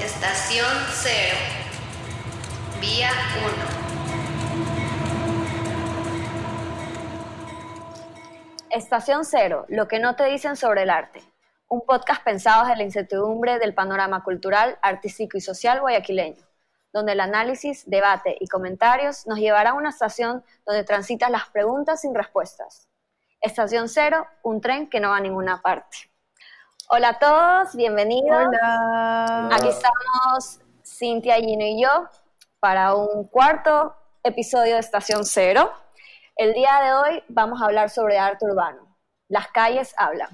Estación 0. Vía 1. Estación Cero, lo que no te dicen sobre el arte. Un podcast pensado desde la incertidumbre del panorama cultural, artístico y social guayaquileño, donde el análisis, debate y comentarios nos llevará a una estación donde transitan las preguntas sin respuestas. Estación Cero, un tren que no va a ninguna parte. Hola a todos, bienvenidos. Hola. Aquí estamos Cintia, Gino y yo para un cuarto episodio de Estación Cero. El día de hoy vamos a hablar sobre arte urbano. Las calles hablan.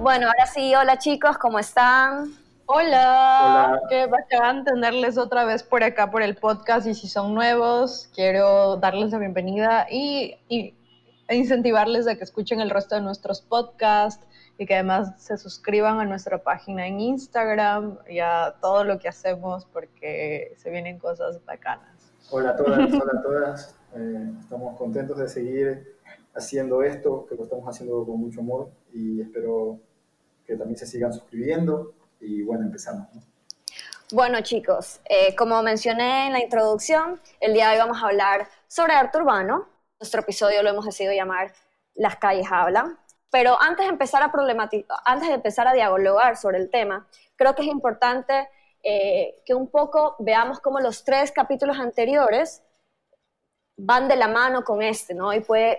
Bueno, ahora sí, hola chicos, ¿cómo están? Hola. Hola. qué bacán tenerles otra vez por acá por el podcast y si son nuevos, quiero darles la bienvenida y, y incentivarles a que escuchen el resto de nuestros podcasts y que además se suscriban a nuestra página en Instagram y a todo lo que hacemos porque se vienen cosas bacanas. Hola a todas, hola a todas. Eh, estamos contentos de seguir haciendo esto, que lo estamos haciendo con mucho amor y espero que también se sigan suscribiendo y bueno, empezamos. ¿no? Bueno chicos, eh, como mencioné en la introducción, el día de hoy vamos a hablar sobre arte urbano. Nuestro episodio lo hemos decidido llamar Las calles hablan. Pero antes de empezar a antes de empezar a dialogar sobre el tema, creo que es importante eh, que un poco veamos cómo los tres capítulos anteriores van de la mano con este, ¿no? Y puede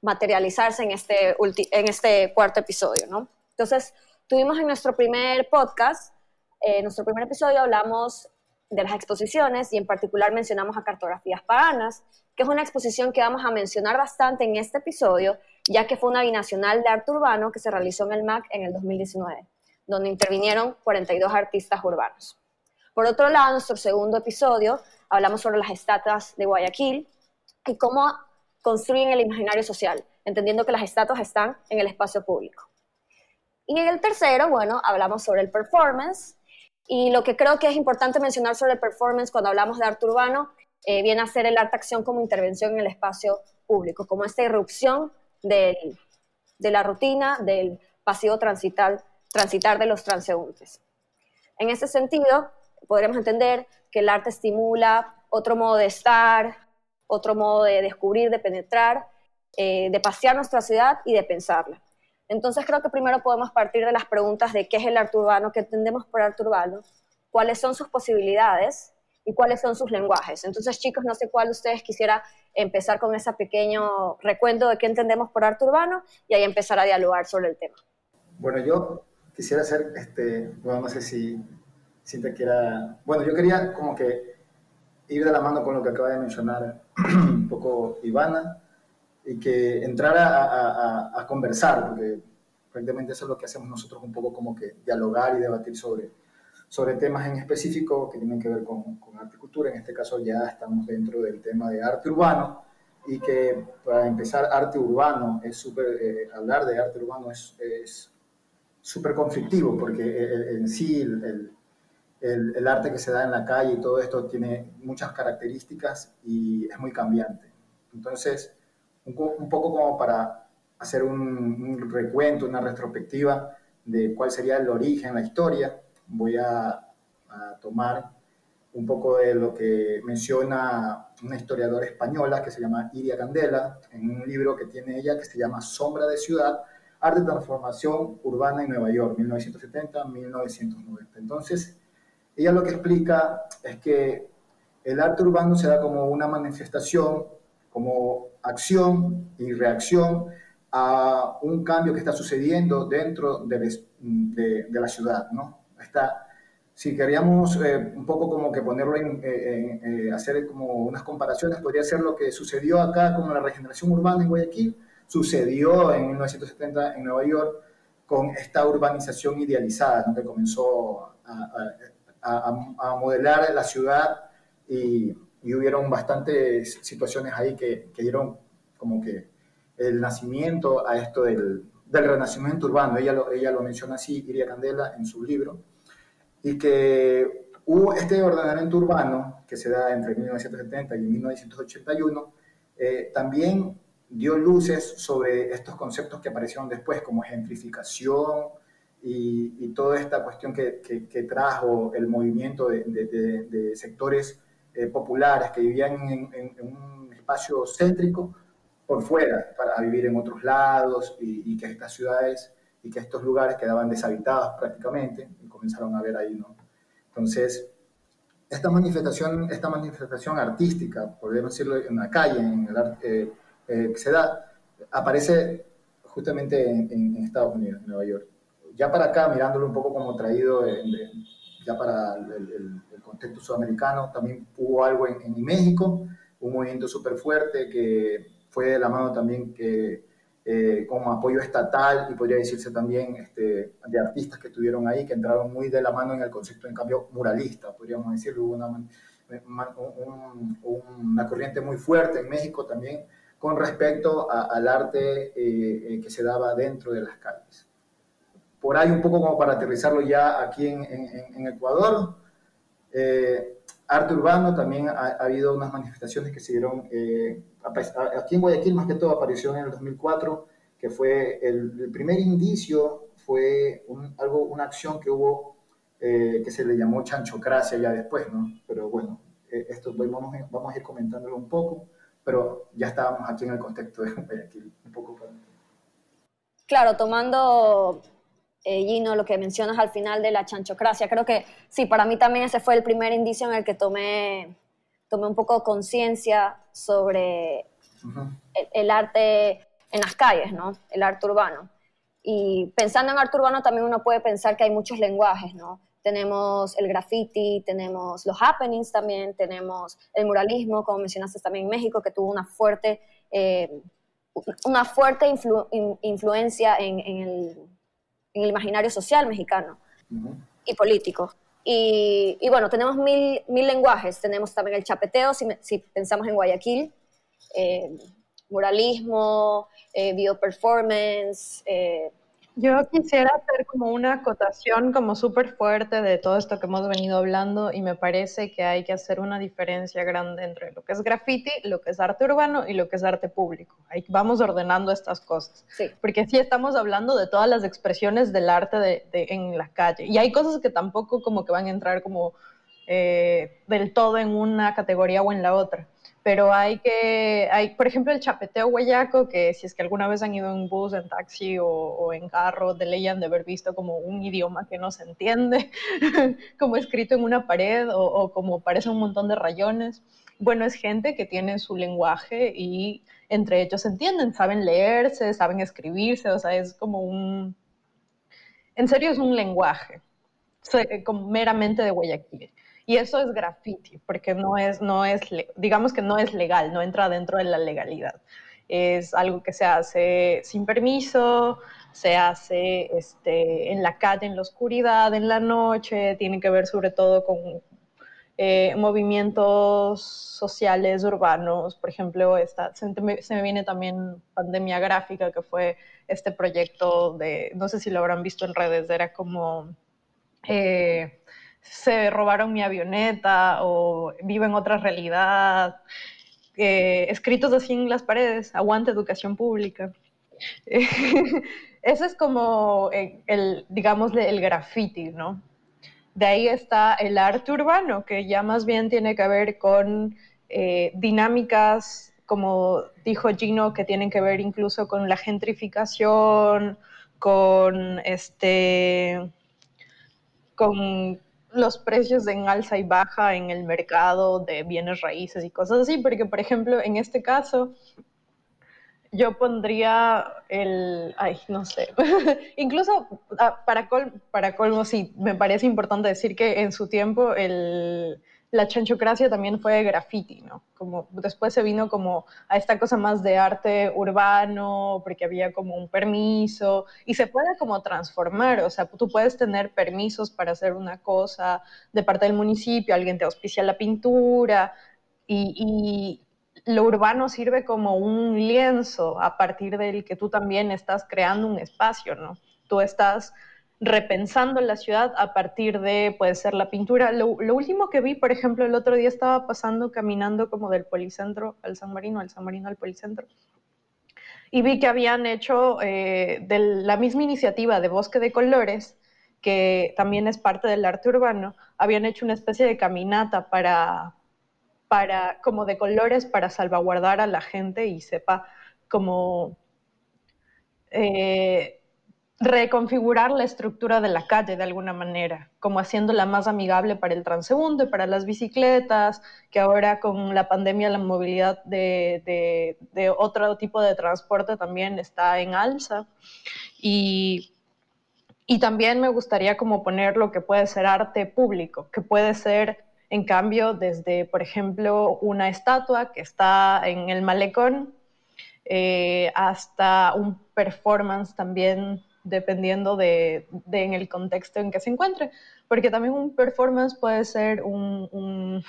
materializarse en este, en este cuarto episodio, ¿no? Entonces, tuvimos en nuestro primer podcast, en eh, nuestro primer episodio hablamos de las exposiciones y en particular mencionamos a Cartografías Paganas, que es una exposición que vamos a mencionar bastante en este episodio, ya que fue una binacional de arte urbano que se realizó en el MAC en el 2019, donde intervinieron 42 artistas urbanos. Por otro lado, en nuestro segundo episodio hablamos sobre las estatuas de Guayaquil y cómo construyen el imaginario social, entendiendo que las estatuas están en el espacio público. Y en el tercero, bueno, hablamos sobre el performance. Y lo que creo que es importante mencionar sobre el performance cuando hablamos de arte urbano eh, viene a ser el arte acción como intervención en el espacio público, como esta irrupción del, de la rutina, del pasivo transitar, transitar de los transeúntes. En ese sentido, podríamos entender que el arte estimula otro modo de estar, otro modo de descubrir, de penetrar, eh, de pasear nuestra ciudad y de pensarla. Entonces creo que primero podemos partir de las preguntas de qué es el arte urbano, qué entendemos por arte urbano, cuáles son sus posibilidades y cuáles son sus lenguajes. Entonces chicos, no sé cuál de ustedes quisiera empezar con ese pequeño recuento de qué entendemos por arte urbano y ahí empezar a dialogar sobre el tema. Bueno, yo quisiera hacer, este, bueno, no sé si, te quiera, bueno, yo quería como que ir de la mano con lo que acaba de mencionar un poco Ivana, y que entrara a, a, a, conversar, porque prácticamente eso es lo que hacemos nosotros, un poco como que dialogar y debatir sobre, sobre temas en específico que tienen que ver con, con arte y cultura. En este caso ya estamos dentro del tema de arte urbano y que para empezar arte urbano es súper, eh, hablar de arte urbano es súper conflictivo porque el, en sí el, el, el arte que se da en la calle y todo esto tiene muchas características y es muy cambiante. Entonces, un, poco como para hacer un, recuento, una retrospectiva de cuál sería el origen, la historia, voy a, a, tomar un poco de lo que menciona una historiadora española que se llama Iria Candela, en un libro que tiene ella que se llama Sombra de Ciudad, Arte de Transformación Urbana en Nueva York, 1970-1990. Entonces, ella lo que explica es que el arte urbano se da como una manifestación, como acción y reacción a un cambio que está sucediendo dentro de, de, de la ciudad, ¿no? Está, si queríamos eh, un poco como que ponerlo en, eh, eh, hacer como unas comparaciones, podría ser lo que sucedió acá con la regeneración urbana en Guayaquil, sucedió en 1970 en Nueva York con esta urbanización idealizada, ¿no? que comenzó a, a, a, a modelar la ciudad y, y hubieron bastantes situaciones ahí que, que dieron como que el nacimiento a esto del, del renacimiento urbano. Ella lo, ella lo menciona así, Iria Candela, en su libro. Y que hubo este ordenamiento urbano que se da entre 1970 y 1981, eh, también dio luces sobre estos conceptos que aparecieron después, como gentrificación y, toda esta cuestión que, que, trajo el movimiento de, de, sectores eh, populares que vivían en, un espacio céntrico por fuera, para vivir en otros lados y, que estas ciudades y que estos lugares quedaban deshabitados prácticamente y comenzaron a ver ahí, ¿no? Entonces, esta manifestación, esta manifestación artística, podemos decirlo en la calle, en el arte, eh, eh, que se da, aparece justamente en, Estados Unidos, en Nueva York. Ya para acá, mirándolo un poco como traído ya para el, contexto sudamericano, también hubo algo en, en México, un movimiento súper fuerte que fue de la mano también que eh, como apoyo estatal y podría decirse también este, de artistas que estuvieron ahí, que entraron muy de la mano en el concepto, en cambio, muralista, podríamos decirlo, hubo una, una corriente muy fuerte en México también con respecto al arte eh, eh, que se daba dentro de las calles. Por ahí un poco como para aterrizarlo ya aquí en, en, Ecuador, arte urbano también ha, habido unas manifestaciones que se dieron aquí en Guayaquil más que todo apareció en el 2004, que fue el, primer indicio, fue algo, una acción que hubo eh, que se le llamó chanchocracia ya después, ¿no? Pero bueno, eh, esto vamos, vamos a ir comentándolo un poco, pero ya estábamos aquí en el contexto de Guayaquil, un poco Claro, tomando eh, Gino, lo que mencionas al final de la chanchocracia. Creo que sí, para mí también ese fue el primer indicio en el que tomé tomé un poco conciencia sobre el, arte en las calles, ¿no? El arte urbano. Y pensando en arte urbano también uno puede pensar que hay muchos lenguajes, ¿no? Tenemos el graffiti, tenemos los happenings también, tenemos el muralismo, como mencionaste también en México, que tuvo una fuerte, eh, una fuerte influencia en, el, imaginario social mexicano y político. Y, bueno, tenemos mil, mil, lenguajes. Tenemos también el chapeteo, si, si pensamos en Guayaquil, eh, muralismo, eh, bioperformance, eh, yo quisiera hacer como una acotación como súper fuerte de todo esto que hemos venido hablando y me parece que hay que hacer una diferencia grande entre lo que es graffiti, lo que es arte urbano y lo que es arte público. Ahí vamos ordenando estas cosas. Sí. Porque sí estamos hablando de todas las expresiones del arte de, en la calle y hay cosas que tampoco como que van a entrar como eh, del todo en una categoría o en la otra pero hay que, hay, por ejemplo, el chapeteo guayaco, que si es que alguna vez han ido en bus, en taxi o, en carro, de ley han de haber visto como un idioma que no se entiende, como escrito en una pared o, o, como parece un montón de rayones. Bueno, es gente que tiene su lenguaje y entre ellos se entienden, saben leerse, saben escribirse, o sea, es como un... En serio es un lenguaje, meramente de Guayaquil. Y eso es graffiti, porque no es, no es, digamos que no es legal, no entra dentro de la legalidad. Es algo que se hace sin permiso, se hace este, en la calle, en la oscuridad, en la noche, tiene que ver sobre todo con eh, movimientos sociales urbanos, por ejemplo, esta, se, me, viene también Pandemia Gráfica, que fue este proyecto de, no sé si lo habrán visto en redes, era como... Eh, se robaron mi avioneta o vivo en otra realidad, eh, escritos así en las paredes, aguante educación pública. Ese es como eh, el, digamos, el graffiti, ¿no? De ahí está el arte urbano, que ya más bien tiene que ver con eh, dinámicas, como dijo Gino, que tienen que ver incluso con la gentrificación, con este con los precios en alza y baja en el mercado de bienes raíces y cosas así, porque por ejemplo en este caso yo pondría el, ay, no sé, incluso ah, para, para colmo sí, me parece importante decir que en su tiempo el, la chanchocracia también fue graffiti, ¿no? Como después se vino como a esta cosa más de arte urbano, porque había como un permiso, y se puede como transformar, o sea, tú puedes tener permisos para hacer una cosa de parte del municipio, alguien te auspicia la pintura, y, lo urbano sirve como un lienzo a partir del que tú también estás creando un espacio, ¿no? Tú estás repensando la ciudad a partir de, puede ser la pintura. Lo, último que vi, por ejemplo, el otro día estaba pasando caminando como del Policentro al San Marino, al San Marino al Policentro, y vi que habían hecho eh, de la misma iniciativa de Bosque de Colores, que también es parte del arte urbano, habían hecho una especie de caminata para, para como de colores para salvaguardar a la gente y sepa como eh, reconfigurar la estructura de la calle de alguna manera, como haciéndola más amigable para el transeúnte, para las bicicletas, que ahora con la pandemia la movilidad de, otro tipo de transporte también está en alza. Y, y también me gustaría como poner lo que puede ser arte público, que puede ser en cambio desde, por ejemplo, una estatua que está en el malecón, eh, hasta un performance también dependiendo de, en el contexto en que se encuentre, porque también un performance puede ser un,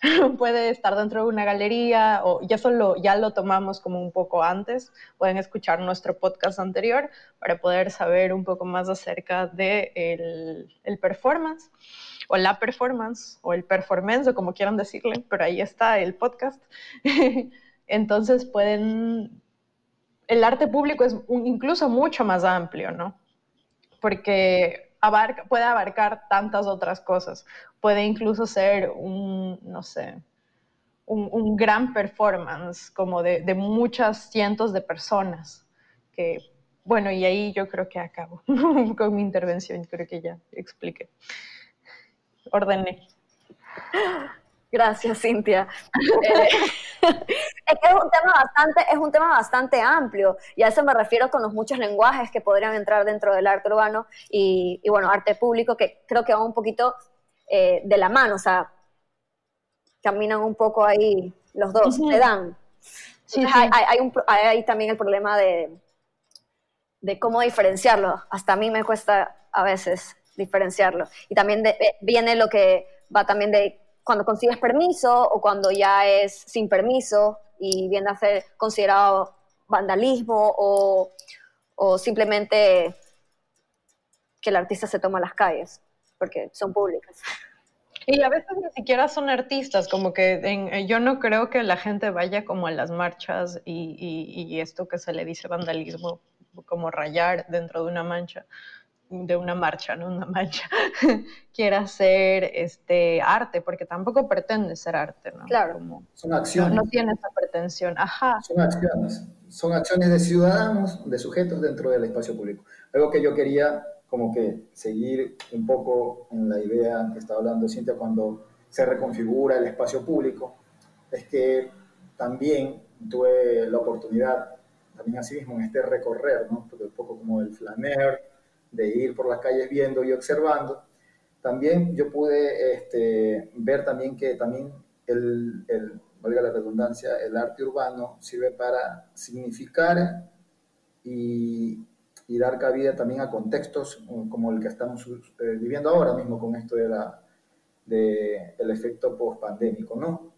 puede estar dentro de una galería o ya solo ya lo tomamos como un poco antes, pueden escuchar nuestro podcast anterior para poder saber un poco más acerca de el, performance o la performance o el performance o como quieran decirle, pero ahí está el podcast. Entonces pueden el arte público es incluso mucho más amplio, ¿no? Porque puede abarcar tantas otras cosas. Puede incluso ser un, no sé, un, gran performance como de, muchas cientos de personas. Que, bueno, y ahí yo creo que acabo con mi intervención, creo que ya expliqué. Ordené. Gracias, Cintia. Eh, es que es un, tema bastante, es un tema bastante amplio y a eso me refiero con los muchos lenguajes que podrían entrar dentro del arte urbano y, bueno, arte público que creo que va un poquito eh, de la mano, o sea, caminan un poco ahí los dos, se dan. Hay, también el problema de, de cómo diferenciarlo. Hasta a mí me cuesta a veces diferenciarlo. Y también eh, viene lo que va también de cuando consigues permiso o cuando ya es sin permiso y viene a ser considerado vandalismo o, o simplemente que el artista se toma las calles porque son públicas. Y a veces ni siquiera son artistas, como que en, yo no creo que la gente vaya como a las marchas y, y, y, esto que se le dice vandalismo, como rayar dentro de una mancha de una marcha, ¿no? Una mancha, quiera hacer este arte, porque tampoco pretende ser arte, ¿no? Claro. son acciones. No, tiene esa pretensión, ajá. Son acciones, son acciones de ciudadanos, de sujetos dentro del espacio público. Algo que yo quería como que seguir un poco en la idea que estaba hablando Cintia cuando se reconfigura el espacio público, es que también tuve la oportunidad, también así mismo en este recorrer, ¿no? Porque un poco como el flaner, de ir por las calles viendo y observando, también yo pude este, ver también que también el, el, valga la redundancia, el arte urbano sirve para significar y, y dar cabida también a contextos como el que estamos eh, viviendo ahora mismo con esto de la, de el efecto post-pandémico, ¿no?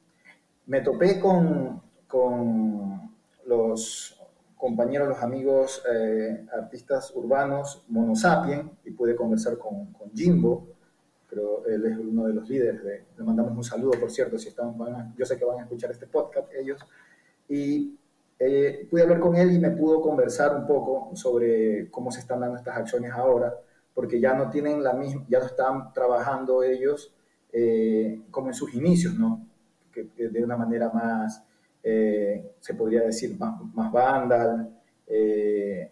Me topé con, con los compañeros, los amigos eh, artistas urbanos Monosapien y pude conversar con, con, Jimbo, pero él es uno de los líderes, de, le mandamos un saludo, por cierto, si están, yo sé que van a escuchar este podcast ellos, y eh, pude hablar con él y me pudo conversar un poco sobre cómo se están dando estas acciones ahora, porque ya no tienen la misma, ya no están trabajando ellos eh, como en sus inicios, ¿no? Que, de una manera más eh, se podría decir, más, más vandal, eh,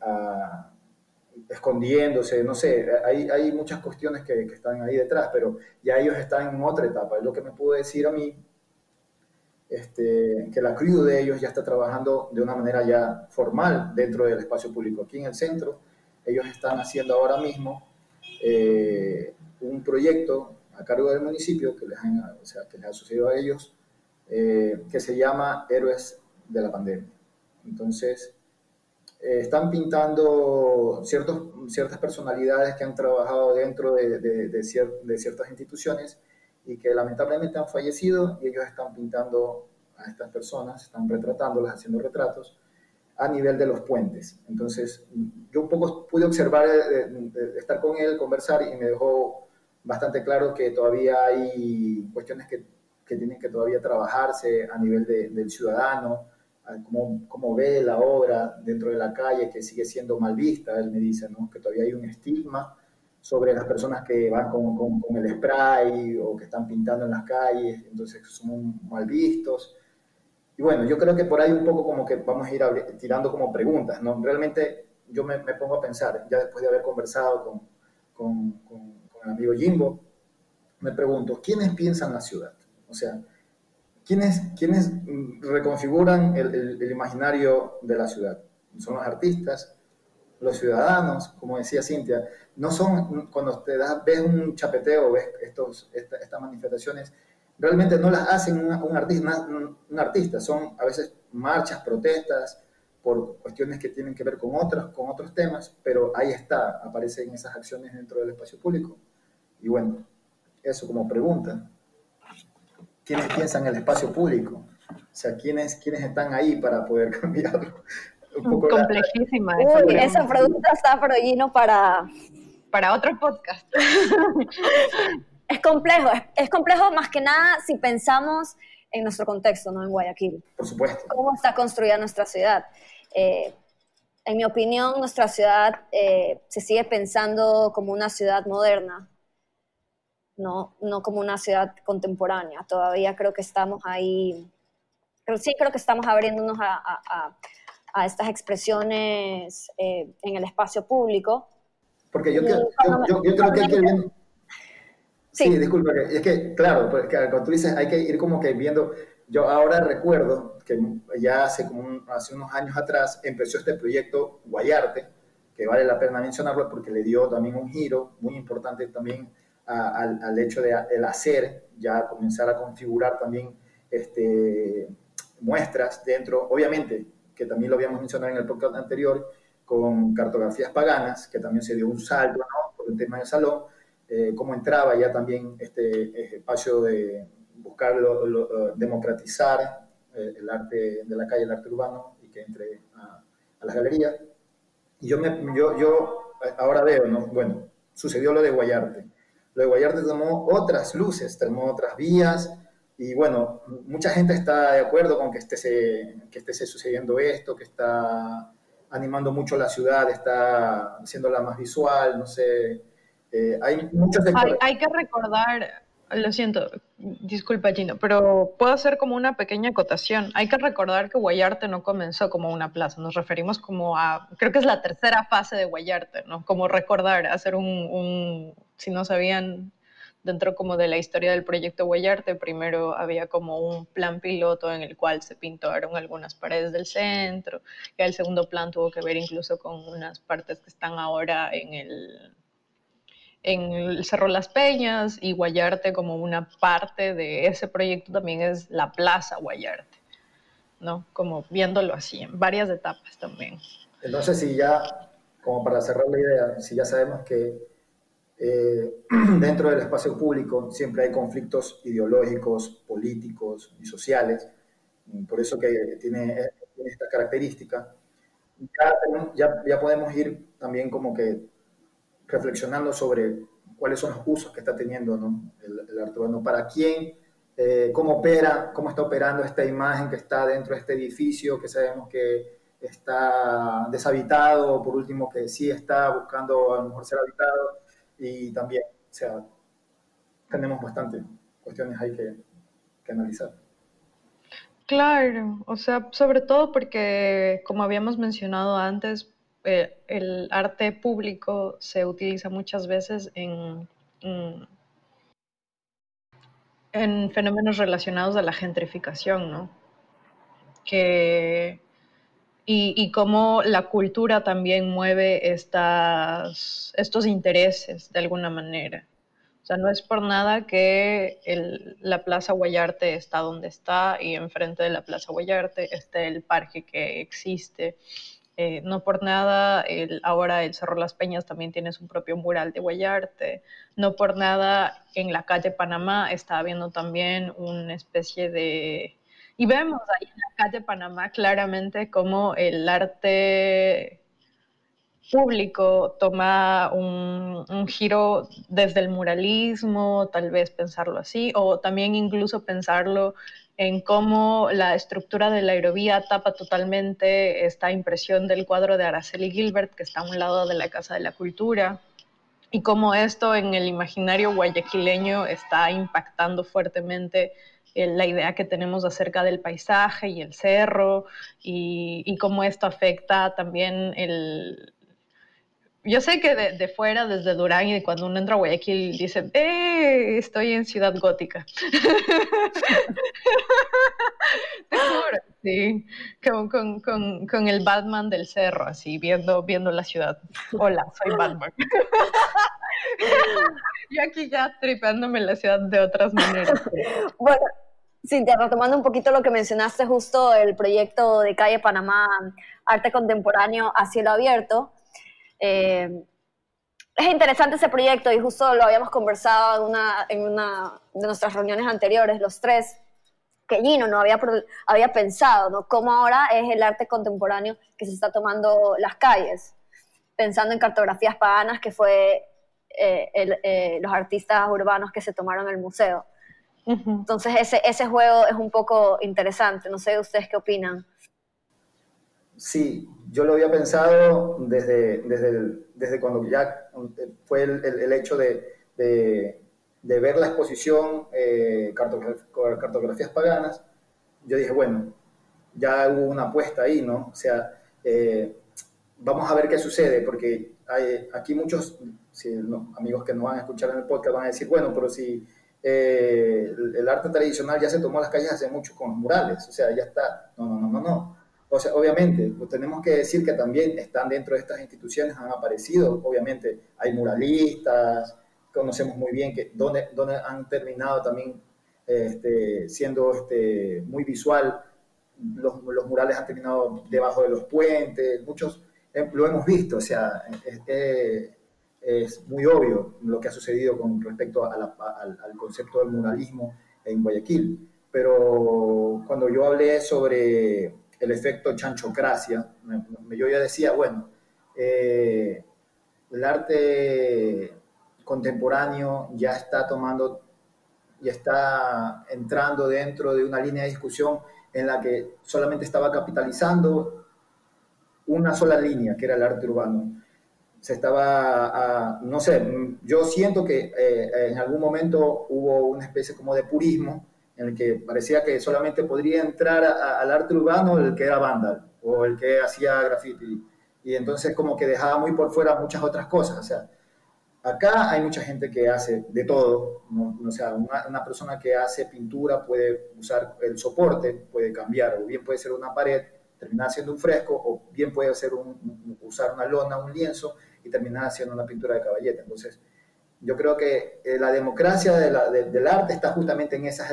escondiéndose, no sé, hay, muchas cuestiones que, están ahí detrás, pero ya ellos están en otra etapa. Es lo que me pudo decir a mí, este, que la crew de ellos ya está trabajando de una manera ya formal dentro del espacio público. Aquí en el centro, ellos están haciendo ahora mismo eh, un proyecto a cargo del municipio que les, o sea, que les ha sucedido a ellos eh, que se llama Héroes de la Pandemia. Entonces, eh, están pintando ciertas personalidades que han trabajado dentro de, ciertas instituciones y que lamentablemente han fallecido y ellos están pintando a estas personas, están retratándolas, haciendo retratos a nivel de los puentes. Entonces, yo un poco pude observar, eh, estar con él, conversar y me dejó bastante claro que todavía hay cuestiones que, que tienen que todavía trabajarse a nivel del ciudadano, cómo, cómo, ve la obra dentro de la calle, que sigue siendo mal vista, él me dice, ¿no? que todavía hay un estigma sobre las personas que van con, con, con, el spray o que están pintando en las calles, entonces son mal vistos. Y bueno, yo creo que por ahí un poco como que vamos a ir tirando como preguntas, ¿no? Realmente yo me, me pongo a pensar, ya después de haber conversado con, con el amigo Jimbo, me pregunto, ¿quiénes piensan la ciudad? O sea, ¿quiénes, quiénes reconfiguran el, el, imaginario de la ciudad? Son los artistas, los ciudadanos, como decía Cintia, no son, cuando te das, ves un chapeteo, ves estos, estas manifestaciones, realmente no las hacen un, artista, un, artista, son a veces marchas, protestas, por cuestiones que tienen que ver con otros, con otros temas, pero ahí está, aparecen esas acciones dentro del espacio público. Y bueno, eso como pregunta. ¿Quiénes piensan en el espacio público? O sea, ¿quiénes, quiénes están ahí para poder cambiarlo? Un poco Complejísima. Uy, esa pregunta está pero lleno para... Para otro podcast. es complejo, es, complejo más que nada si pensamos en nuestro contexto, no en Guayaquil. Por supuesto. ¿Cómo está construida nuestra ciudad? Eh, en mi opinión, nuestra ciudad eh, se sigue pensando como una ciudad moderna, no, no como una ciudad contemporánea. Todavía creo que estamos ahí, pero sí creo que estamos abriéndonos a, a, estas expresiones eh, en el espacio público. Porque yo, yo, yo, creo que hay que ir Sí, sí disculpa, es que, claro, pues, cuando tú dices hay que ir como que viendo, yo ahora recuerdo que ya hace, como hace unos años atrás empezó este proyecto Guayarte, que vale la pena mencionarlo porque le dio también un giro muy importante también al, hecho de el hacer, ya comenzar a configurar también este, muestras dentro, obviamente, que también lo habíamos mencionado en el podcast anterior, con cartografías paganas, que también se dio un salto ¿no? por el tema del salón, eh, cómo entraba ya también este espacio de buscar democratizar eh, el arte de la calle, el arte urbano, y que entre a, a las galerías. Y yo, me, yo, yo ahora veo, ¿no? bueno, sucedió lo de Guayarte. Lo de Guayarte tomó otras luces, tomó otras vías, y bueno, mucha gente está de acuerdo con que esté, que esté sucediendo esto, que está animando mucho la ciudad, está haciéndola más visual, no sé. Eh, hay muchos hay, hay, que recordar, lo siento, disculpa Gino, pero puedo hacer como una pequeña acotación. Hay que recordar que Guayarte no comenzó como una plaza, nos referimos como a, creo que es la tercera fase de Guayarte, ¿no? Como recordar, hacer un, un si no sabían, dentro como de la historia del proyecto Guayarte, primero había como un plan piloto en el cual se pintaron algunas paredes del centro, y el segundo plan tuvo que ver incluso con unas partes que están ahora en el, en Cerro Las Peñas y Guayarte como una parte de ese proyecto también es la Plaza Guayarte, ¿no? Como viéndolo así, en varias etapas también. Entonces, si ya, como para cerrar la idea, si ya sabemos que eh, dentro del espacio público siempre hay conflictos ideológicos, políticos y sociales, por eso que tiene, esta característica. Ya, ya, podemos ir también como que reflexionando sobre cuáles son los usos que está teniendo ¿no? el, arte urbano, para quién, eh, cómo opera, cómo está operando esta imagen que está dentro de este edificio, que sabemos que está deshabitado, por último que sí está buscando a lo mejor ser habitado, y también, o sea, tenemos bastantes cuestiones ahí que, que analizar. Claro, o sea, sobre todo porque, como habíamos mencionado antes, eh, el arte público se utiliza muchas veces en, en, fenómenos relacionados a la gentrificación, ¿no? Que y, cómo la cultura también mueve estos intereses de alguna manera. O sea, no es por nada que la Plaza Guayarte está donde está y enfrente de la Plaza Guayarte está el parque que existe. Eh, no por nada, ahora el Cerro Las Peñas también tiene su propio mural de Guayarte. No por nada, en la calle Panamá está habiendo también una especie de Y vemos ahí en la calle Panamá claramente cómo el arte público toma un, un, giro desde el muralismo, tal vez pensarlo así, o también incluso pensarlo en cómo la estructura de la aerovía tapa totalmente esta impresión del cuadro de Araceli Gilbert, que está a un lado de la Casa de la Cultura, y cómo esto en el imaginario guayaquileño está impactando fuertemente la idea que tenemos acerca del paisaje y el cerro, y, y cómo esto afecta también el, yo sé que de, fuera, desde Durán y cuando uno entra a Guayaquil, dice, ¡eh! Estoy en Ciudad Gótica. Te sí. Con, con, el Batman del cerro, así, viendo, viendo la ciudad. Hola, soy Batman. Yo aquí ya tripándome la ciudad de otras maneras. bueno. Cintia, retomando un poquito lo que mencionaste justo, el proyecto de Calle Panamá, Arte Contemporáneo a Cielo Abierto, eh, es interesante ese proyecto y justo lo habíamos conversado en una, en una de nuestras reuniones anteriores, los tres, que Gino no había, había pensado, ¿no? Cómo ahora es el arte contemporáneo que se está tomando las calles, pensando en cartografías paganas, que fue eh, eh, los artistas urbanos que se tomaron el museo. Entonces ese, ese juego es un poco interesante, no sé ustedes qué opinan. Sí, yo lo había pensado desde, desde, desde cuando ya fue el, el, hecho de, de, ver la exposición eh, cartografías paganas. Yo dije, bueno, ya hubo una apuesta ahí, ¿no? O sea, eh, vamos a ver qué sucede, porque hay, aquí muchos amigos que nos van a escuchar en el podcast van a decir, bueno, pero si eh, el, el, arte tradicional ya se tomó las calles hace mucho con los murales, o sea, ya está. No, no, no, no, no. O sea, obviamente, pues tenemos que decir que también están dentro de estas instituciones, han aparecido, obviamente hay muralistas, conocemos muy bien que donde, donde han terminado también este, siendo este, muy visual, los, los, murales han terminado debajo de los puentes, muchos eh, lo hemos visto, o sea, es, es, muy obvio lo que ha sucedido con respecto a al, al concepto del muralismo en Guayaquil. Pero cuando yo hablé sobre el efecto chanchocracia. Yo ya decía, bueno, eh, el arte contemporáneo ya está tomando, ya está entrando dentro de una línea de discusión en la que solamente estaba capitalizando una sola línea, que era el arte urbano. Se estaba, no sé, yo siento que eh, en algún momento hubo una especie como de purismo, en el que parecía que solamente podría entrar al arte urbano el que era vándal o el que hacía graffiti. Y entonces como que dejaba muy por fuera muchas otras cosas. O sea, acá hay mucha gente que hace de todo. O sea, una, persona que hace pintura puede usar el soporte, puede cambiar, o bien puede ser una pared, terminar haciendo un fresco, o bien puede hacer usar una lona, un lienzo, y terminar haciendo una pintura de caballeta. Entonces, yo creo que eh, la democracia del arte está justamente en esas,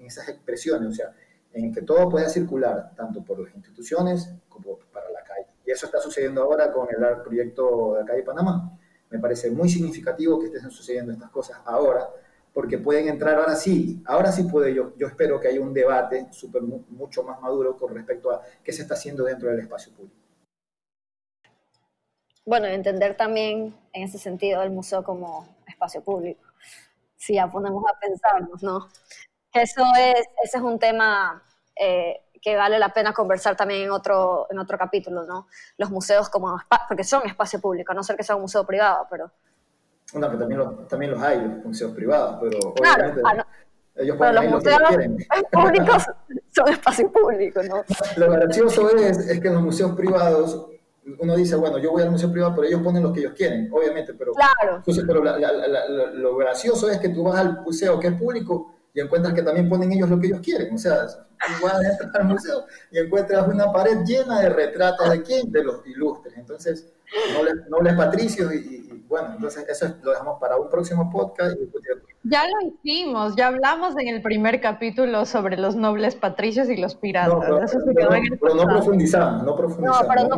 esas expresiones, o sea, en que todo pueda circular, tanto por las instituciones como para la calle. Y eso está sucediendo ahora con el proyecto de la calle Panamá. Me parece muy significativo que estén sucediendo estas cosas ahora, porque pueden entrar ahora sí, ahora sí puede yo, yo espero que haya un debate super, mucho más maduro con respecto a qué se está haciendo dentro del espacio público bueno, entender también en ese sentido el museo como espacio público. Si ya ponemos a pensarnos, ¿no? Eso es, ese es un tema eh, que vale la pena conversar también en otro, en otro capítulo, ¿no? Los museos como porque son espacio público, a no ser que sea un museo privado, pero... No, pero también, los, también los hay, los museos privados, pero claro, ah, ellos pueden pero los museos públicos son espacio público, ¿no? Lo gracioso es, es que en los museos privados uno dice, bueno, yo voy al museo privado, pero ellos ponen lo que ellos quieren, obviamente, pero, claro. pero lo gracioso es que tú vas al museo que es público y encuentras que también ponen ellos lo que ellos quieren, o sea, tú vas a entrar al museo y encuentras una pared llena de retratos de quién, de los ilustres, entonces, nobles, patricios y, bueno, entonces eso lo dejamos para un próximo podcast. ya lo hicimos, ya hablamos en el primer capítulo sobre los nobles patricios y los piratas. No, pero, eso no profundizamos, no profundizamos. No, pero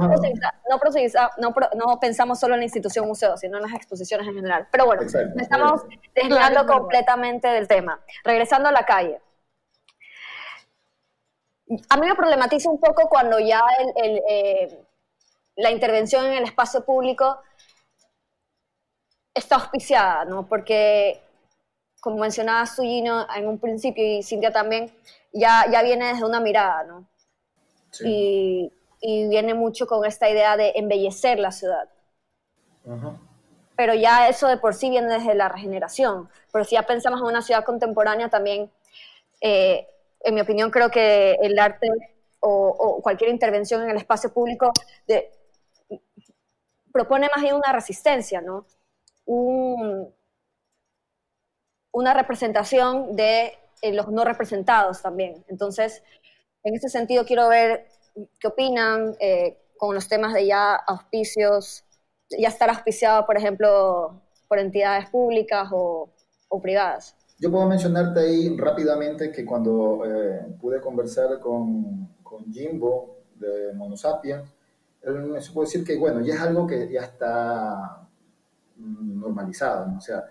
no, no, pensamos solo en la institución museo, sino en las exposiciones en general. Pero bueno, estamos desviando completamente del tema. Regresando a la calle. a mí me problematiza un poco cuando ya el, eh, la intervención en el espacio público está auspiciada, ¿no? Porque, como mencionaba Suyino en un principio y Cintia también, ya, ya viene desde una mirada, ¿no? Y, y, viene mucho con esta idea de embellecer la ciudad. Pero ya eso de por sí viene desde la regeneración. Pero si ya pensamos en una ciudad contemporánea también, eh, en mi opinión, creo que el arte o, cualquier intervención en el espacio público de, propone más bien una resistencia, ¿no? una representación de eh, los no representados también. Entonces, en ese sentido, quiero ver qué opinan eh, con los temas de ya auspicios, ya estar auspiciado, por ejemplo, por entidades públicas o, o privadas. Yo puedo mencionarte ahí rápidamente que cuando eh, pude conversar con, con, Jimbo de Monosapien, me supo decir que, bueno, ya es algo que ya está mm, normalizado, ¿no? O sea,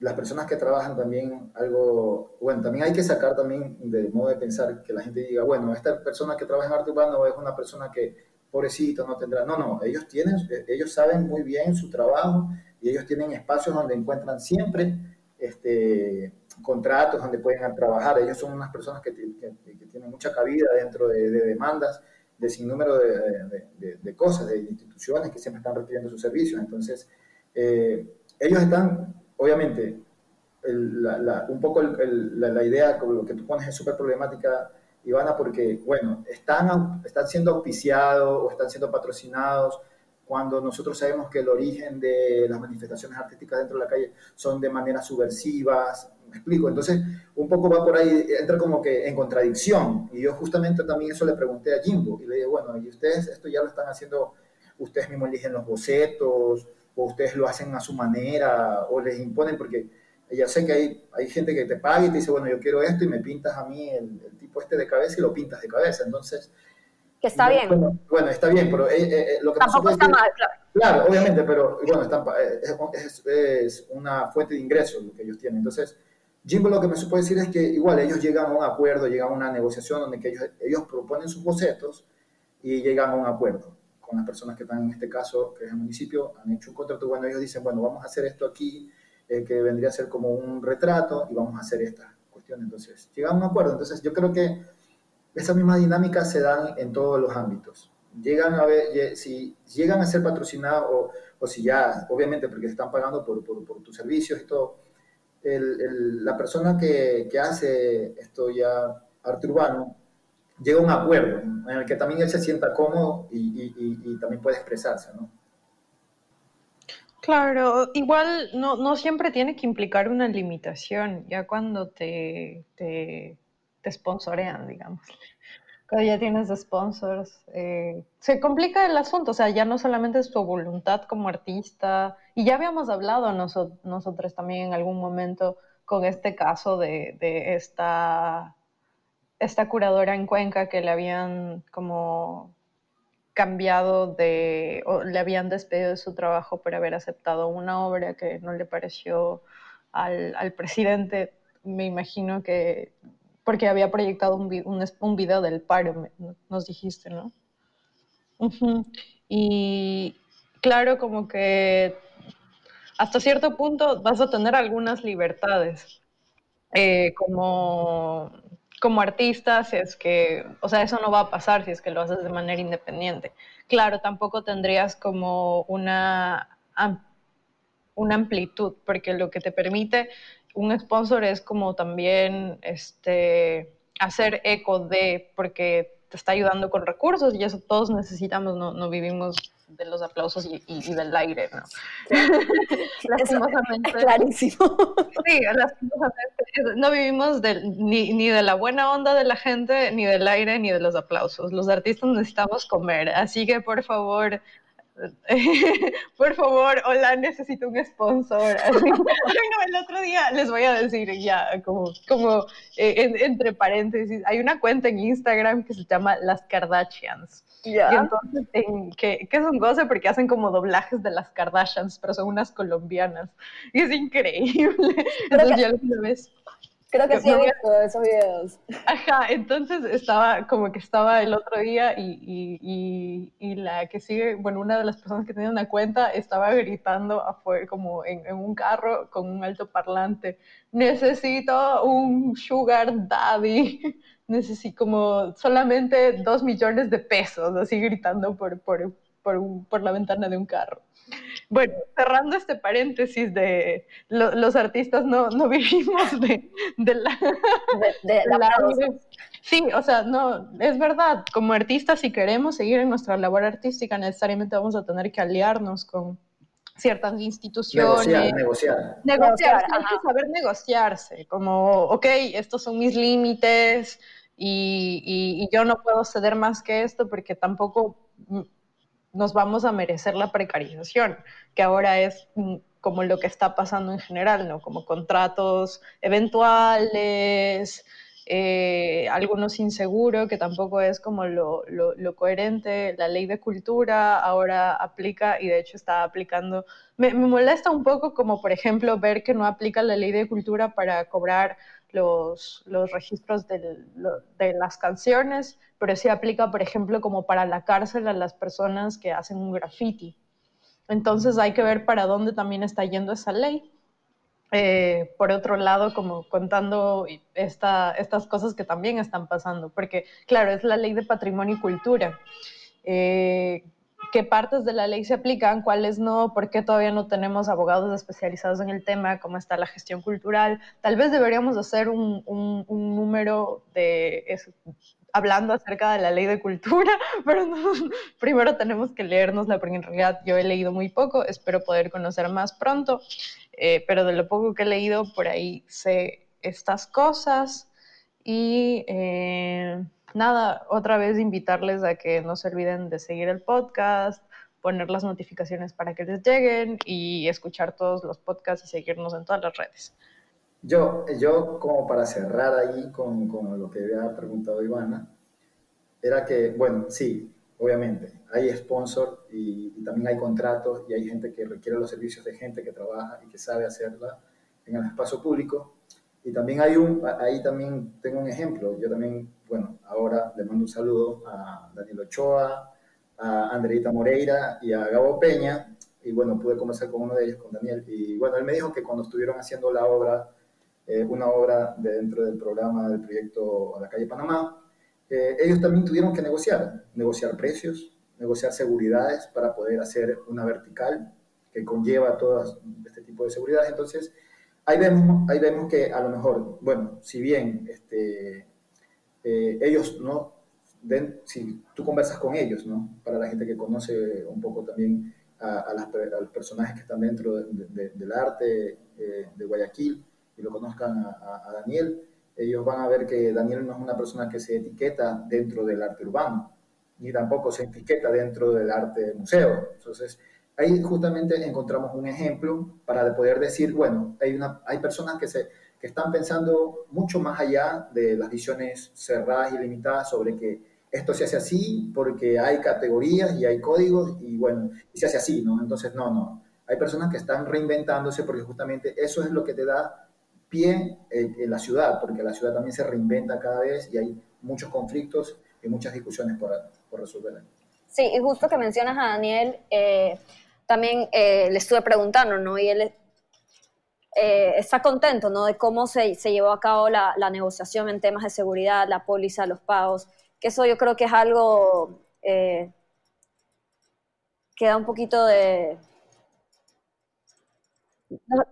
las personas que trabajan también algo, bueno, también hay que sacar también del modo de pensar que la gente diga, bueno, esta persona que trabaja en arte urbano es una persona que, pobrecito, no tendrá, no, no, ellos tienen, ellos saben muy bien su trabajo y ellos tienen espacios donde encuentran siempre este, contratos donde pueden trabajar. Ellos son unas personas que, tienen mucha cabida dentro de, demandas, de sin número de, cosas, de instituciones que siempre están requiriendo sus servicios. Entonces, eh, ellos están, obviamente, un poco la, idea, como lo que tú pones es súper problemática, Ivana, porque, bueno, están, están siendo auspiciados o están siendo patrocinados cuando nosotros sabemos que el origen de las manifestaciones artísticas dentro de la calle son de manera subversivas, me explico, entonces un poco va por ahí, entra como que en contradicción, y yo justamente también eso le pregunté a Jimbo, y le dije, bueno, y ustedes esto ya lo están haciendo, ustedes mismos eligen los bocetos, o ustedes lo hacen a su manera, o les imponen, porque ya sé que hay, hay gente que te paga y te dice, bueno, yo quiero esto, y me pintas a mí el, el tipo este de cabeza y lo pintas de cabeza, entonces que está bien. Bueno, está bien, pero eh, eh, eh, lo que Tampoco está mal, claro. Claro, obviamente, pero bueno, es, es, una fuente de ingresos lo que ellos tienen. Entonces, Jimbo lo que me supo decir es que igual ellos llegan a un acuerdo, llegan a una negociación donde que ellos, ellos proponen sus bocetos y llegan a un acuerdo con las personas que están en este caso, que es el municipio, han hecho un contrato, bueno, ellos dicen, bueno, vamos a hacer esto aquí, que vendría a ser como un retrato y vamos a hacer esta cuestión. Entonces, llegan a un acuerdo. Entonces, yo creo que esa misma dinámica se dan en todos los ámbitos. Llegan a ver, si llegan a ser patrocinados o, si ya, obviamente porque están pagando por, por, por tus servicios la persona que, hace esto ya, arte urbano, llega a un acuerdo en el que también él se sienta cómodo y, también puede expresarse, ¿no? Claro, igual no, siempre tiene que implicar una limitación, ya cuando te te sponsorean, digamos. Cuando ya tienes sponsors, eh, se complica el asunto, o sea, ya no solamente es tu voluntad como artista, y ya habíamos hablado nosotros también en algún momento con este caso de, esta, esta curadora en Cuenca que le habían como cambiado de, o le habían despedido de su trabajo por haber aceptado una obra que no le pareció al, al presidente. Me imagino que porque había proyectado un, un, video del paro, nos dijiste, ¿no? Y claro, como que hasta cierto punto vas a tener algunas libertades eh, como, como artista, si es que, o sea, eso no va a pasar si es que lo haces de manera independiente. Claro, tampoco tendrías como una, una amplitud, porque lo que te permite un sponsor es como también este, hacer eco de, porque te está ayudando con recursos y eso todos necesitamos, no, no vivimos de los aplausos y, y, del aire, ¿no? lastimosamente. clarísimo. Sí, lastimosamente. No vivimos ni, ni, de la buena onda de la gente, ni del aire, ni de los aplausos. Los artistas necesitamos comer, así que por favor, por favor, hola, necesito un sponsor. el otro día les voy a decir ya, como, como eh, entre paréntesis, hay una cuenta en Instagram que se llama Las Kardashians. Y entonces, que, que, es un goce porque hacen como doblajes de las Kardashians, pero son unas colombianas. Y es increíble. Entonces, ya lo ves Creo que sí he visto esos videos. Ajá, entonces estaba como que estaba el otro día y, y- y- y la que sigue, bueno, una de las personas que tenía una cuenta estaba gritando afuera, como en, en un carro con un altoparlante, necesito un sugar daddy, necesito como solamente dos millones de pesos, así gritando por, por, por, un- por la ventana de un carro. Bueno, cerrando este paréntesis de lo- los artistas no, no vivimos de, de la, De, de la la-. Sí, o sea, no, es verdad, como artistas, si queremos seguir en nuestra labor artística, necesariamente vamos a tener que aliarnos con ciertas instituciones. Negociar, negociar. Negociar, hay que saber negociarse, como, ok, estos son mis límites y, y- y yo no puedo ceder más que esto porque tampoco nos vamos a merecer la precarización, que ahora es mm, como lo que está pasando en general, ¿no? Como contratos eventuales, eh, algunos inseguros, que tampoco es como lo, lo- coherente. La ley de cultura ahora aplica y de hecho está aplicando. Me molesta un poco como, por ejemplo, ver que no aplica la ley de cultura para cobrar los, los registros del- lo- de las canciones, pero sí aplica, por ejemplo, como para la cárcel a las personas que hacen un graffiti. Entonces hay que ver para dónde también está yendo esa ley. Eh, por otro lado, como contando esta, estas cosas que también están pasando, porque claro, es la ley de patrimonio y cultura. Eh, ¿Qué partes de la ley se aplican? ¿Cuáles no? ¿Por qué todavía no tenemos abogados especializados en el tema? ¿Cómo está la gestión cultural? Tal vez deberíamos hacer un, un- número de hablando acerca de la ley de cultura, pero primero tenemos que leérnosla porque en realidad yo he leído muy poco, espero poder conocer más pronto, eh, pero de lo poco que he leído por ahí sé estas cosas y eh, nada, otra vez invitarles a que no se olviden de seguir el podcast, poner las notificaciones para que les lleguen y escuchar todos los podcasts y seguirnos en todas las redes. Yo, yo como para cerrar ahí con, con lo que había preguntado Ivana, era que, bueno, sí, obviamente, hay sponsor y, y también hay contratos y hay gente que requiere los servicios de gente que trabaja y que sabe hacerla en el espacio público. Y también hay un, ahí también tengo un ejemplo. Yo también, bueno, ahora le mando un saludo a Daniel Ochoa, a Andreita Moreira y a Gabo Peña. Y bueno, pude conversar con uno de ellos, con Daniel. Y bueno, él me dijo que cuando estuvieron haciendo la obra, eh, una obra de dentro del programa del proyecto la calle Panamá, eh, ellos también tuvieron que negociar, negociar precios, negociar seguridades para poder hacer una vertical que conlleva todo este tipo de seguridades. Entonces, ahí vemos, ahí vemos que a lo mejor, bueno, si bien este, eh, ellos no, si tú conversas con ellos, ¿no? Para la gente que conoce un poco también a, a, las, a los personajes que están dentro de, de, del arte eh, de Guayaquil y lo conozcan a, a, Daniel, ellos van a ver que Daniel no es una persona que se etiqueta dentro del arte urbano, ni tampoco se etiqueta dentro del arte museo. Entonces, ahí justamente encontramos un ejemplo para poder decir, bueno, hay, una, hay personas que, se, que están pensando mucho más allá de las visiones cerradas y limitadas sobre que esto se hace así porque hay categorías y hay códigos y bueno, y se hace así, ¿no? Entonces, no, no. Hay personas que están reinventándose porque justamente eso es lo que te da pie en, la ciudad, porque la ciudad también se reinventa cada vez y hay muchos conflictos y muchas discusiones por, por resolver. Sí, y justo que mencionas a Daniel, eh, también eh, le estuve preguntando, ¿no? Y él eh, está contento, ¿no? De cómo se, se llevó a cabo la, la, negociación en temas de seguridad, la póliza, los pagos, que eso yo creo que es algo eh, que da un poquito de... Nos,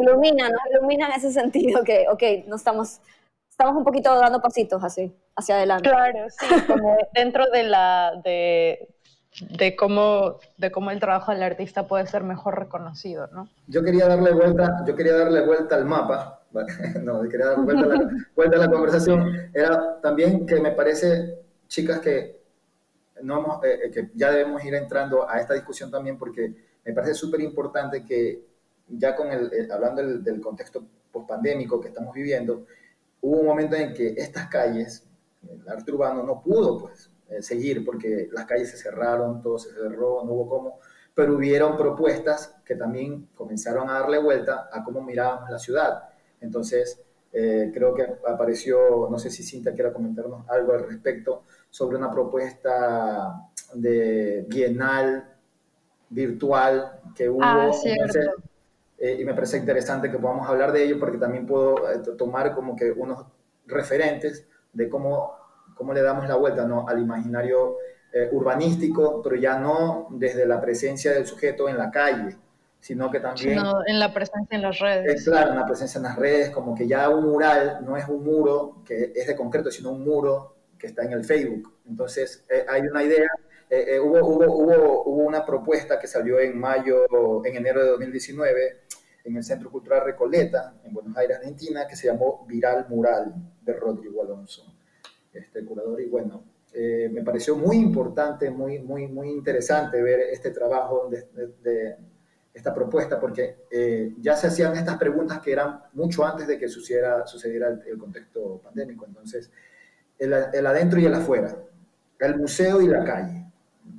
ilumina, nos ilumina en ese sentido, que, ok, no estamos, estamos un poquito dando pasitos así, hacia adelante. Claro, sí, como dentro de la... De, de cómo, de cómo el trabajo del artista puede ser mejor reconocido, ¿no? Yo quería darle vuelta, yo quería darle vuelta al mapa, no, quería darle vuelta a, la, vuelta a la conversación, era también que me parece, chicas, que, no hemos, eh, que ya debemos ir entrando a esta discusión también porque me parece súper importante que ya con el, eh, hablando del, del contexto pospandémico que estamos viviendo, hubo un momento en que estas calles, el arte urbano no pudo, pues, eh, seguir porque las calles se cerraron, todo se cerró, no hubo cómo, pero hubieron propuestas que también comenzaron a darle vuelta a cómo mirábamos la ciudad. Entonces, Eh, creo que apareció, no sé si Cinta quiera comentarnos algo al respecto, sobre una propuesta de bienal virtual que hubo. Ah, cierto. Eh, y me parece interesante que podamos hablar de ello porque también puedo eh, tomar como que unos referentes de cómo, cómo le damos la vuelta ¿no? al imaginario eh, urbanístico, pero ya no desde la presencia del sujeto en la calle, sino que también... Sino en la presencia en las redes. Es claro, en la presencia en las redes, como que ya un mural no es un muro que es de concreto, sino un muro que está en el Facebook. Entonces, hay una idea eh, hubo, hubo, hubo, hubo, una propuesta que salió en mayo, en enero de 2019, en el Centro Cultural Recoleta, en Buenos Aires, Argentina, que se llamó Viral Mural de Rodrigo Alonso, este curador. Y bueno, eh, me pareció muy importante, muy, muy, muy interesante ver este trabajo de, esta propuesta, porque eh, ya se hacían estas preguntas que eran mucho antes de que sucediera, sucediera el, el contexto pandémico. Entonces, el, adentro y el afuera, el museo y la calle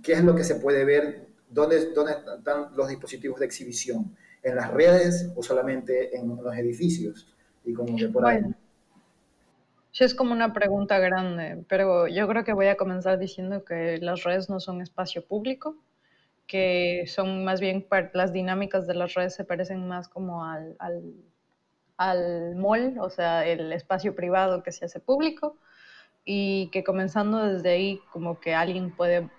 ¿Qué es lo que se puede ver? ¿Dónde, dónde están los dispositivos de exhibición? ¿En las redes o solamente en los edificios? Y como que por ahí. Sí, es como una pregunta grande, pero yo creo que voy a comenzar diciendo que las redes no son espacio público, que son más bien las dinámicas de las redes se parecen más como al, al, al mall, o sea, el espacio privado que se hace público, y que comenzando desde ahí como que alguien puede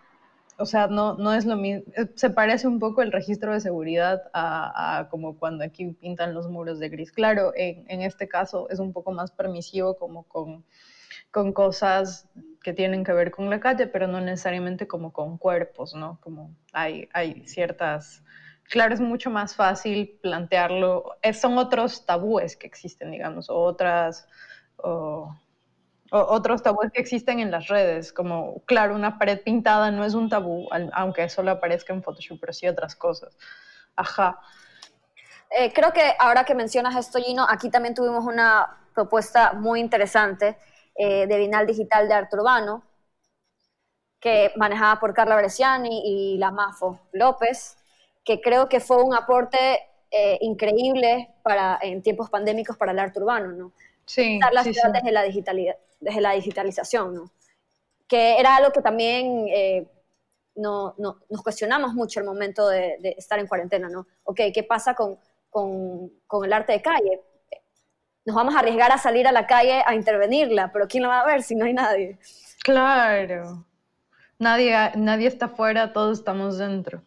o sea, no, no es lo mismo, eh, se parece un poco el registro de seguridad a, como cuando aquí pintan los muros de gris. Claro, en, este caso es un poco más permisivo como con, con, cosas que tienen que ver con la calle, pero no necesariamente como con cuerpos, ¿no? Como hay, hay ciertas... Claro, es mucho más fácil plantearlo, son otros tabúes que existen, digamos, otras... O, otros tabúes que existen en las redes, como, claro, una pared pintada no es un tabú, aunque solo aparezca en Photoshop, pero sí otras cosas. Ajá. Eh, creo que ahora que mencionas esto, Gino, aquí también tuvimos una propuesta muy interesante eh, de Vinal Digital de Arte Urbano, que manejada por Carla Bresciani y la Mafo López, que creo que fue un aporte eh, increíble para, en tiempos pandémicos para el arte urbano, ¿no? Sí, las sí, ciudades de la digitalidad, desde la digitalización, ¿no? que era algo que también eh, no, no, nos cuestionamos mucho al momento de, de, estar en cuarentena, ¿no? Ok, ¿qué pasa con, con, con, el arte de calle? Nos vamos a arriesgar a salir a la calle a intervenirla, pero ¿quién lo va a ver si no hay nadie? Claro, nadie, nadie está afuera, todos estamos dentro.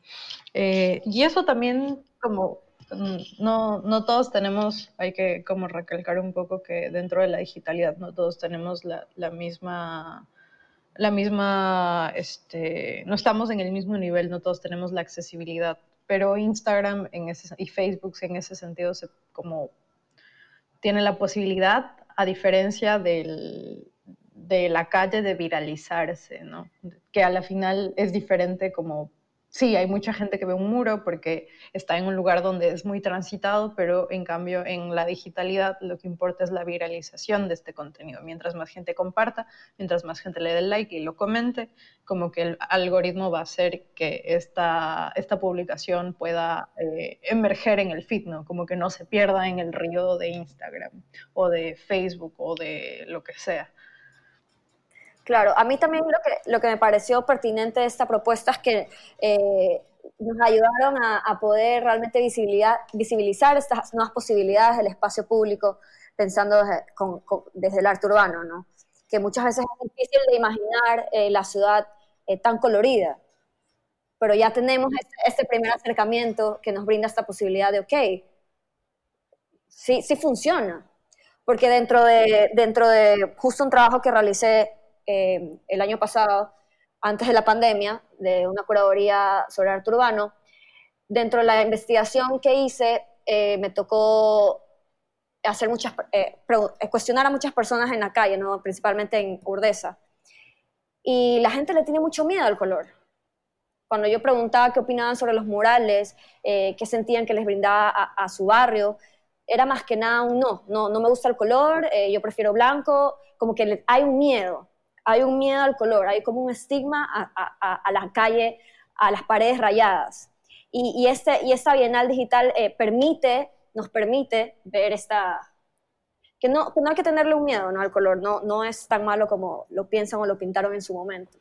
Eh, y eso también como no, no todos tenemos, hay que como recalcar un poco que dentro de la digitalidad no todos tenemos la, la misma, la misma, este, no estamos en el mismo nivel, no todos tenemos la accesibilidad, pero Instagram en ese, y Facebook en ese sentido se, como tiene la posibilidad, a diferencia del, de la calle, de viralizarse, ¿no? Que a la final es diferente como sí, hay mucha gente que ve un muro porque está en un lugar donde es muy transitado, pero en cambio en la digitalidad lo que importa es la viralización de este contenido. Mientras más gente comparta, mientras más gente le dé like y lo comente, como que el algoritmo va a hacer que esta, esta publicación pueda eh, emerger en el feed, ¿no? Como que no se pierda en el río de Instagram o de Facebook o de lo que sea. Claro, a mí también lo que, lo que me pareció pertinente de esta propuesta es que eh, nos ayudaron a, poder realmente visibilizar estas nuevas posibilidades del espacio público, pensando desde el arte urbano, ¿no? que muchas veces es difícil de imaginar eh, la ciudad eh, tan colorida, pero ya tenemos este, este, primer acercamiento que nos brinda esta posibilidad de, ok, sí, sí funciona, porque dentro de, dentro de justo un trabajo que realicé eh, el año pasado, antes de la pandemia, de una curaduría sobre arte urbano. Dentro de la investigación que hice, eh, me tocó hacer muchas, eh, cuestionar a muchas personas en la calle, ¿no? principalmente en Urdesa. Y la gente le tiene mucho miedo al color. Cuando yo preguntaba qué opinaban sobre los murales, qué sentían que les brindaba a, a, su barrio, era más que nada un no, no, no me gusta el color, yo prefiero blanco, como que hay un miedo hay un miedo al color, hay como un estigma a, a, a la calle, a las paredes rayadas. Y, y, este, y esta Bienal Digital eh, permite, nos permite ver esta, que no, que no hay que tenerle un miedo ¿no? al color, no, no es tan malo como lo piensan o lo pintaron en su momento.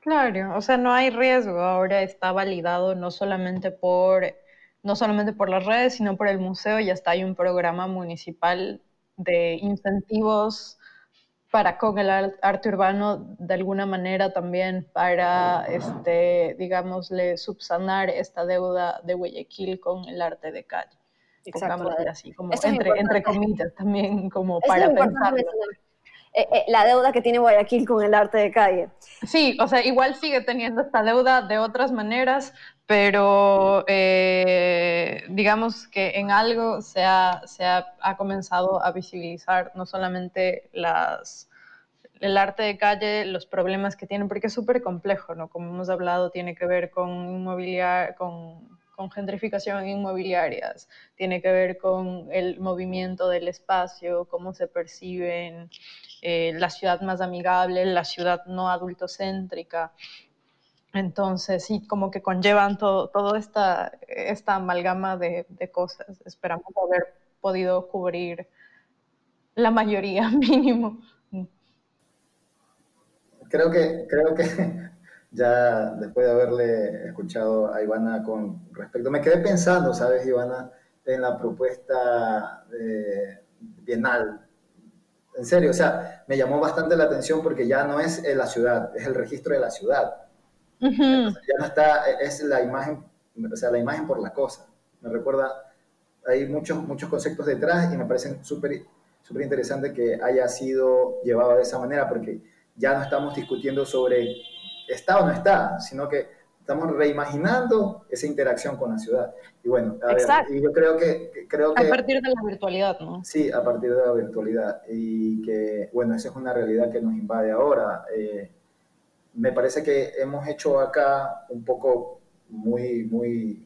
Claro, o sea, no hay riesgo, ahora está validado no solamente por, no solamente por las redes, sino por el museo, y hasta hay un programa municipal de incentivos para con el arte urbano, de alguna manera también para, este, digámosle, subsanar esta deuda de Guayaquil con el arte de calle. Exacto. así, como entre, entre, comillas, también como para pensarlo. Eh, eh, la deuda que tiene Guayaquil con el arte de calle. Sí, o sea, igual sigue teniendo esta deuda de otras maneras, pero eh, digamos que en algo se, ha, se ha, ha, comenzado a visibilizar no solamente las, el arte de calle, los problemas que tienen, porque es súper complejo, ¿no? Como hemos hablado, tiene que ver con inmobiliar, con con gentrificación inmobiliarias, tiene que ver con el movimiento del espacio, cómo se perciben eh, la ciudad más amigable, la ciudad no adultocéntrica. Entonces, sí, como que conllevan todo, toda esta, esta amalgama de, cosas. Esperamos haber podido cubrir la mayoría mínimo. Creo que, creo que ya después de haberle escuchado a Ivana con respecto, me quedé pensando, ¿sabes, Ivana, en la propuesta de Bienal? En serio, o sea, me llamó bastante la atención porque ya no es la ciudad, es el registro de la ciudad. Ya no está, es la imagen, o sea, la imagen por la cosa. Me recuerda, hay muchos, muchos conceptos detrás y me parecen súper súper interesante que haya sido llevado de esa manera porque ya no estamos discutiendo sobre está o no está, sino que estamos reimaginando esa interacción con la ciudad. Y bueno, y yo creo que, creo que... A partir de la virtualidad, ¿no? Sí, a partir de la virtualidad. Y que, bueno, esa es una realidad que nos invade ahora. Eh, me parece que hemos hecho acá un poco muy, muy,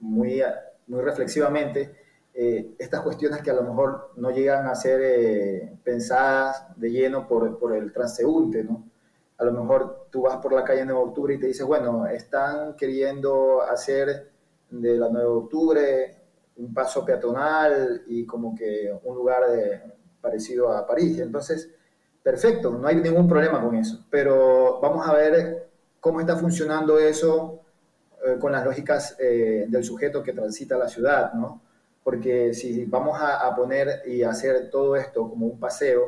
muy, muy reflexivamente eh, estas cuestiones que a lo mejor no llegan a ser eh, pensadas de lleno por, por el transeúnte, ¿no? a lo mejor tú vas por la calle 9 de octubre y te dices, bueno, están queriendo hacer de la 9 de octubre un paso peatonal y como que un lugar parecido a París. Entonces, perfecto, no hay ningún problema con eso, pero vamos a ver cómo está funcionando eso eh, con las lógicas eh, del sujeto que transita la ciudad, ¿no? Porque si vamos a, poner y hacer todo esto como un paseo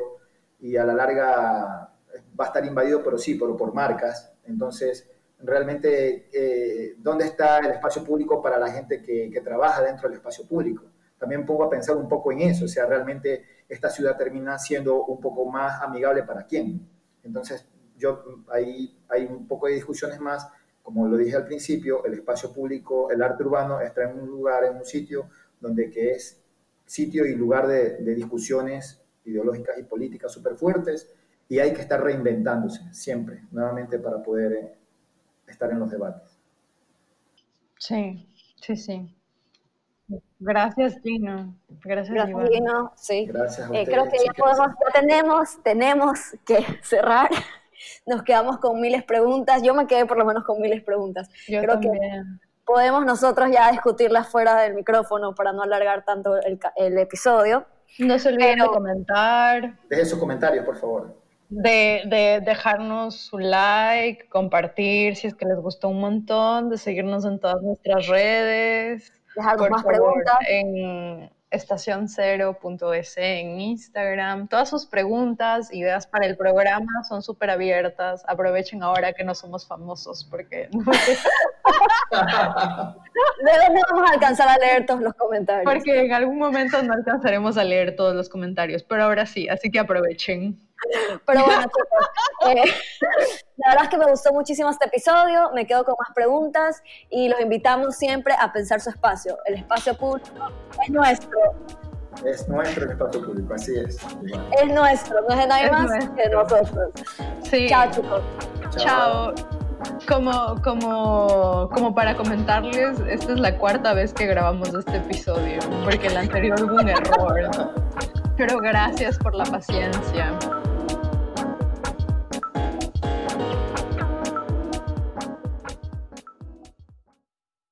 y a la larga va a estar invadido, pero sí, pero por marcas. Entonces, realmente, eh, ¿dónde está el espacio público para la gente que, trabaja dentro del espacio público? También pongo a pensar un poco en eso, o sea, realmente esta ciudad termina siendo un poco más amigable para quién. Entonces, yo ahí hay un poco de discusiones más, como lo dije al principio, el espacio público, el arte urbano está en un lugar, en un sitio donde que es sitio y lugar de, de discusiones ideológicas y políticas súper fuertes, y hay que estar reinventándose siempre, nuevamente, para poder eh, estar en los debates. Sí, sí, sí. Gracias, Gino. Gracias, Gracias Gino. Sí. Gracias eh, creo que ya, podemos, tenemos, tenemos que cerrar. Nos quedamos con miles de preguntas. Yo me quedé por lo menos con miles de preguntas. Yo creo también. que podemos nosotros ya discutirlas fuera del micrófono para no alargar tanto el, el episodio. No se olviden Pero, de comentar. Dejen sus comentarios, por favor de, de, dejarnos su like, compartir si es que les gustó un montón, de seguirnos en todas nuestras redes. Dejarnos más preguntas. En estacioncero.es en Instagram. Todas sus preguntas, ideas para el programa son súper abiertas. Aprovechen ahora que no somos famosos porque... ¿De dónde vamos a alcanzar a leer todos los comentarios? Porque en algún momento no alcanzaremos a leer todos los comentarios, pero ahora sí, así que aprovechen. Pero bueno, chicos, eh, la verdad es que me gustó muchísimo este episodio, me quedo con más preguntas y los invitamos siempre a pensar su espacio. El espacio público es nuestro. Es nuestro el espacio público, así es. Es nuestro, no es de nadie Es más nuestro. que nosotros. Sí. Chao, chicos. Chao. Como, como, como para comentarles, esta es la cuarta vez que grabamos este episodio, porque el anterior hubo un error. Pero gracias por la paciencia.